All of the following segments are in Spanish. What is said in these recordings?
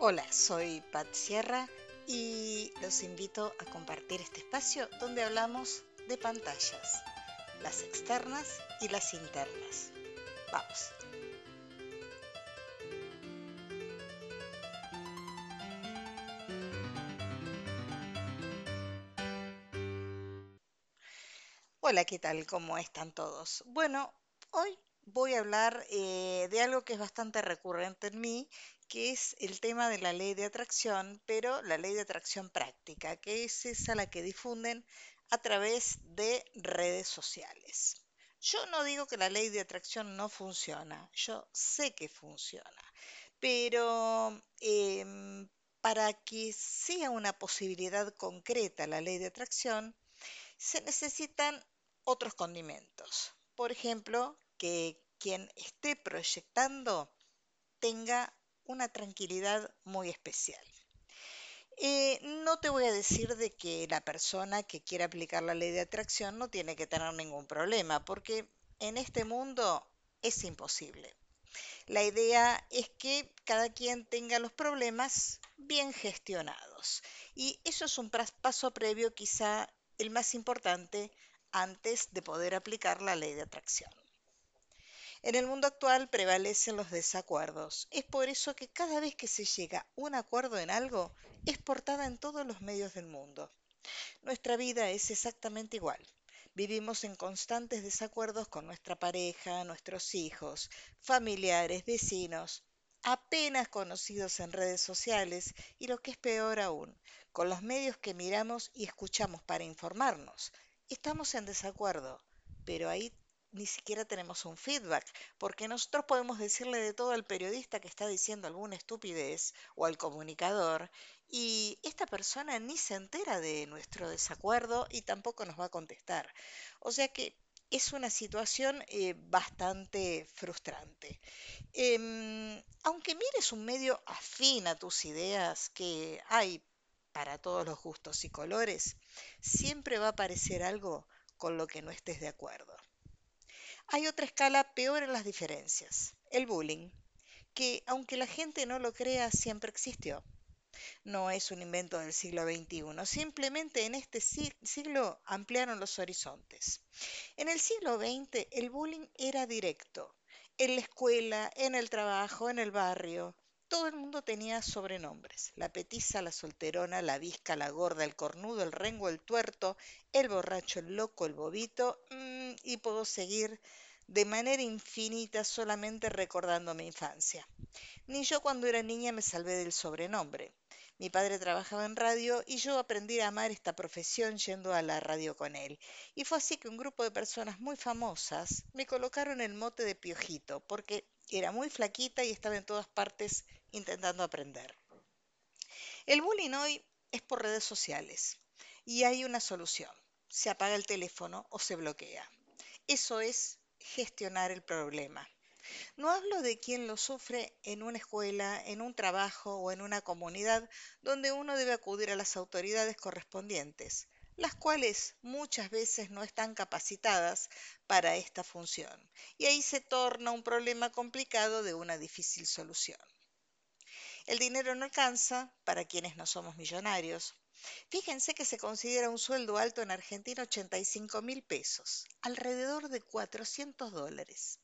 Hola, soy Pat Sierra y los invito a compartir este espacio donde hablamos de pantallas, las externas y las internas. Vamos. Hola, ¿qué tal? ¿Cómo están todos? Bueno, hoy voy a hablar eh, de algo que es bastante recurrente en mí, que es el tema de la ley de atracción, pero la ley de atracción práctica, que es esa la que difunden a través de redes sociales. Yo no digo que la ley de atracción no funciona, yo sé que funciona, pero em, para que sea una posibilidad concreta la ley de atracción, se necesitan otros condimentos. Por ejemplo, que quien esté proyectando tenga una tranquilidad muy especial. Eh, no te voy a decir de que la persona que quiera aplicar la ley de atracción no tiene que tener ningún problema, porque en este mundo es imposible. La idea es que cada quien tenga los problemas bien gestionados. Y eso es un paso previo, quizá el más importante, antes de poder aplicar la ley de atracción. En el mundo actual prevalecen los desacuerdos. Es por eso que cada vez que se llega a un acuerdo en algo, es portada en todos los medios del mundo. Nuestra vida es exactamente igual. Vivimos en constantes desacuerdos con nuestra pareja, nuestros hijos, familiares, vecinos, apenas conocidos en redes sociales y lo que es peor aún, con los medios que miramos y escuchamos para informarnos. Estamos en desacuerdo, pero ahí ni siquiera tenemos un feedback, porque nosotros podemos decirle de todo al periodista que está diciendo alguna estupidez o al comunicador, y esta persona ni se entera de nuestro desacuerdo y tampoco nos va a contestar. O sea que es una situación eh, bastante frustrante. Em, aunque mires un medio afín a tus ideas, que hay para todos los gustos y colores, siempre va a aparecer algo con lo que no estés de acuerdo. Hay otra escala peor en las diferencias, el bullying, que aunque la gente no lo crea, siempre existió. No es un invento del siglo XXI, simplemente en este siglo ampliaron los horizontes. En el siglo XX el bullying era directo, en la escuela, en el trabajo, en el barrio. Todo el mundo tenía sobrenombres. La petiza, la solterona, la visca, la gorda, el cornudo, el rengo, el tuerto, el borracho, el loco, el bobito, mm, y puedo seguir de manera infinita solamente recordando mi infancia. Ni yo cuando era niña me salvé del sobrenombre. Mi padre trabajaba en radio y yo aprendí a amar esta profesión yendo a la radio con él. Y fue así que un grupo de personas muy famosas me colocaron el mote de piojito, porque era muy flaquita y estaba en todas partes intentando aprender. El bullying hoy es por redes sociales y hay una solución. Se apaga el teléfono o se bloquea. Eso es gestionar el problema. No hablo de quien lo sufre en una escuela, en un trabajo o en una comunidad donde uno debe acudir a las autoridades correspondientes, las cuales muchas veces no están capacitadas para esta función. Y ahí se torna un problema complicado de una difícil solución. El dinero no alcanza para quienes no somos millonarios. Fíjense que se considera un sueldo alto en Argentina 85 mil pesos, alrededor de 400 dólares,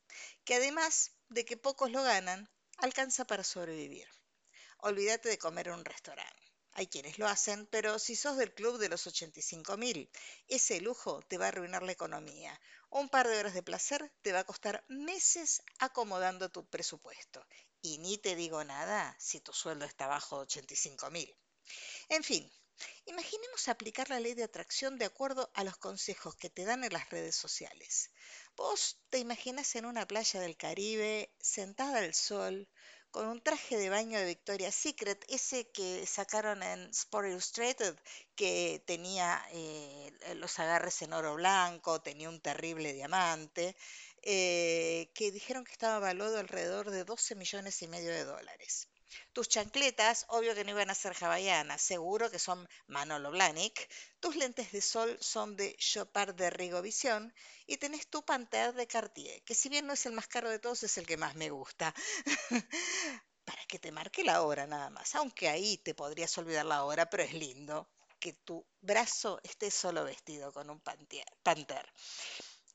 que además de que pocos lo ganan, alcanza para sobrevivir. Olvídate de comer en un restaurante. Hay quienes lo hacen, pero si sos del club de los 85 mil, ese lujo te va a arruinar la economía. Un par de horas de placer te va a costar meses acomodando tu presupuesto. Y ni te digo nada si tu sueldo está bajo 85 mil. En fin, imaginemos aplicar la ley de atracción de acuerdo a los consejos que te dan en las redes sociales. Vos te imaginas en una playa del Caribe, sentada al sol, con un traje de baño de Victoria's Secret, ese que sacaron en Sport Illustrated, que tenía eh, los agarres en oro blanco, tenía un terrible diamante, eh, que dijeron que estaba valuado alrededor de 12 millones y medio de dólares. Tus chancletas, obvio que no iban a ser hawaianas, seguro que son Manolo Blahnik. Tus lentes de sol son de Chopard de Rigovisión y tenés tu Panther de Cartier, que si bien no es el más caro de todos, es el que más me gusta. para que te marque la hora nada más. Aunque ahí te podrías olvidar la hora, pero es lindo que tu brazo esté solo vestido con un panter.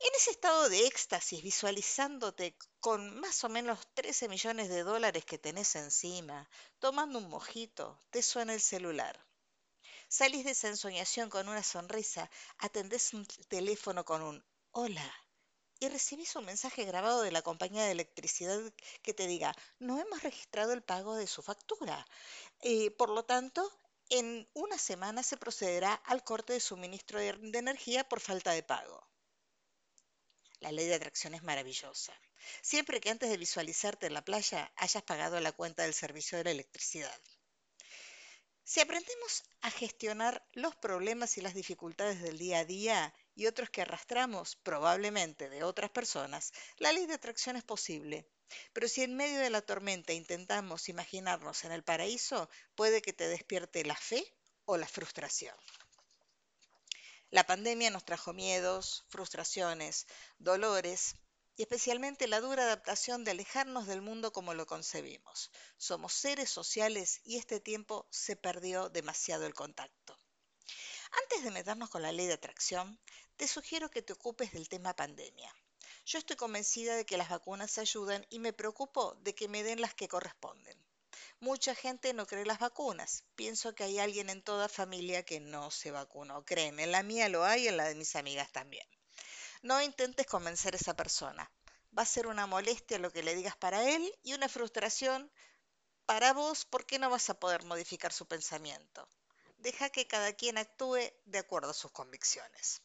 En ese estado de éxtasis, visualizándote con más o menos 13 millones de dólares que tenés encima, tomando un mojito, te suena el celular. Salís de esa ensoñación con una sonrisa, atendés un teléfono con un hola y recibís un mensaje grabado de la compañía de electricidad que te diga, no hemos registrado el pago de su factura. Eh, por lo tanto, en una semana se procederá al corte de suministro de, de energía por falta de pago. La ley de atracción es maravillosa. Siempre que antes de visualizarte en la playa hayas pagado la cuenta del servicio de la electricidad. Si aprendemos a gestionar los problemas y las dificultades del día a día y otros que arrastramos probablemente de otras personas, la ley de atracción es posible. Pero si en medio de la tormenta intentamos imaginarnos en el paraíso, puede que te despierte la fe o la frustración. La pandemia nos trajo miedos, frustraciones, dolores y especialmente la dura adaptación de alejarnos del mundo como lo concebimos. Somos seres sociales y este tiempo se perdió demasiado el contacto. Antes de meternos con la ley de atracción, te sugiero que te ocupes del tema pandemia. Yo estoy convencida de que las vacunas ayudan y me preocupo de que me den las que corresponden. Mucha gente no cree las vacunas. Pienso que hay alguien en toda familia que no se vacunó. Créeme, en la mía lo hay y en la de mis amigas también. No intentes convencer a esa persona. Va a ser una molestia lo que le digas para él y una frustración para vos porque no vas a poder modificar su pensamiento. Deja que cada quien actúe de acuerdo a sus convicciones.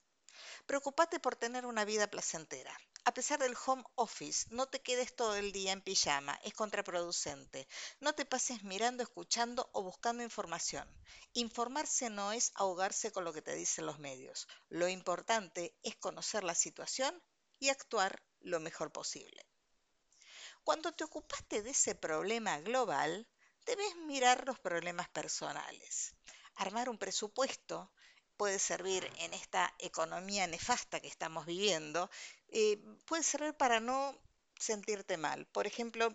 Preocupate por tener una vida placentera. A pesar del home office, no te quedes todo el día en pijama, es contraproducente. No te pases mirando, escuchando o buscando información. Informarse no es ahogarse con lo que te dicen los medios. Lo importante es conocer la situación y actuar lo mejor posible. Cuando te ocupaste de ese problema global, debes mirar los problemas personales. Armar un presupuesto puede servir en esta economía nefasta que estamos viviendo, eh, puede servir para no sentirte mal. Por ejemplo,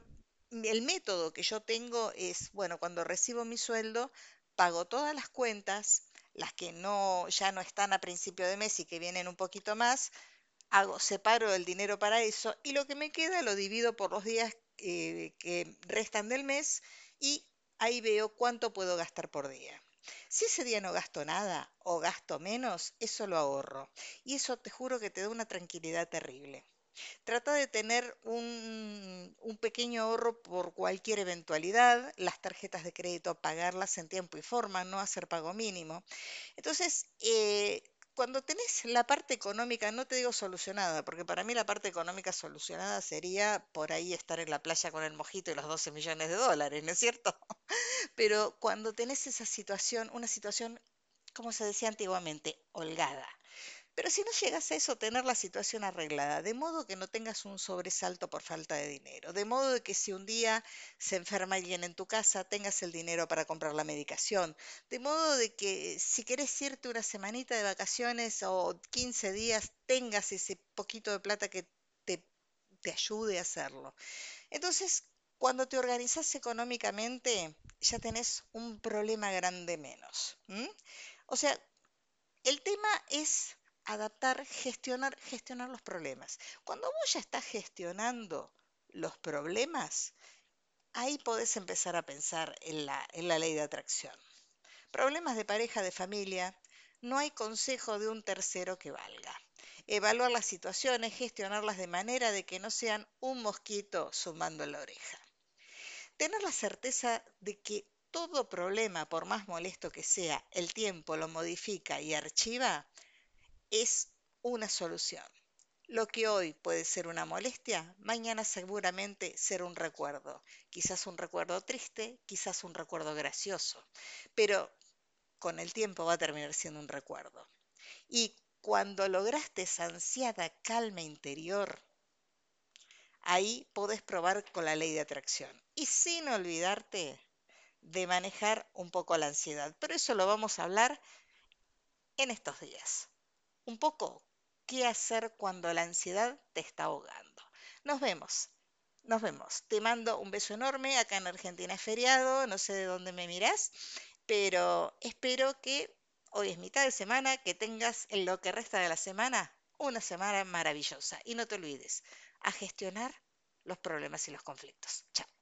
el método que yo tengo es, bueno, cuando recibo mi sueldo, pago todas las cuentas, las que no ya no están a principio de mes y que vienen un poquito más, hago separo el dinero para eso y lo que me queda lo divido por los días eh, que restan del mes y ahí veo cuánto puedo gastar por día. Si ese día no gasto nada o gasto menos, eso lo ahorro. Y eso te juro que te da una tranquilidad terrible. Trata de tener un, pequeño ahorro por cualquier eventualidad, las tarjetas de crédito pagarlas en tiempo y forma, no hacer pago mínimo. Entonces, eh, cuando tenés la parte económica, no te digo solucionada, porque para mí la parte económica solucionada sería por ahí estar en la playa con el mojito y los 12 millones de dólares, ¿no es cierto? Pero cuando tenés esa situación, una situación, como se decía antiguamente, holgada, pero si no llegas a eso, tener la situación arreglada, de modo que no tengas un sobresalto por falta de dinero, de modo que si un día se enferma alguien en tu casa, tengas el dinero para comprar la medicación, de modo de que si querés irte una semanita de vacaciones o 15 días, tengas ese poquito de plata que te, te ayude a hacerlo. Entonces, cuando te organizas económicamente, ya tenés un problema grande menos. O sea, el tema es adaptar, gestionar, gestionar los problemas. Cuando vos ya estás gestionando los problemas, ahí podés empezar a pensar en la, en la ley de atracción. Problemas de pareja, de familia, no hay consejo de un tercero que valga. Evaluar las situaciones, gestionarlas de manera de que no sean un mosquito sumando la oreja. Tener la certeza de que todo problema, por más molesto que sea, el tiempo lo modifica y archiva, es una solución. Lo que hoy puede ser una molestia, mañana seguramente será un recuerdo. Quizás un recuerdo triste, quizás un recuerdo gracioso, pero con el tiempo va a terminar siendo un recuerdo. Y cuando lograste esa ansiada calma interior, ahí podés probar con la ley de atracción. Y sin olvidarte de manejar un poco la ansiedad. Pero eso lo vamos a hablar en estos días un poco qué hacer cuando la ansiedad te está ahogando. Nos vemos Nos vemos. Te mando un beso enorme. Acá en Argentina es feriado, no sé de dónde me mirás, pero espero que hoy es mitad de semana, que tengas en lo que resta de la semana una semana maravillosa. Y no te olvides, a gestionar los problemas y los conflictos. Chao.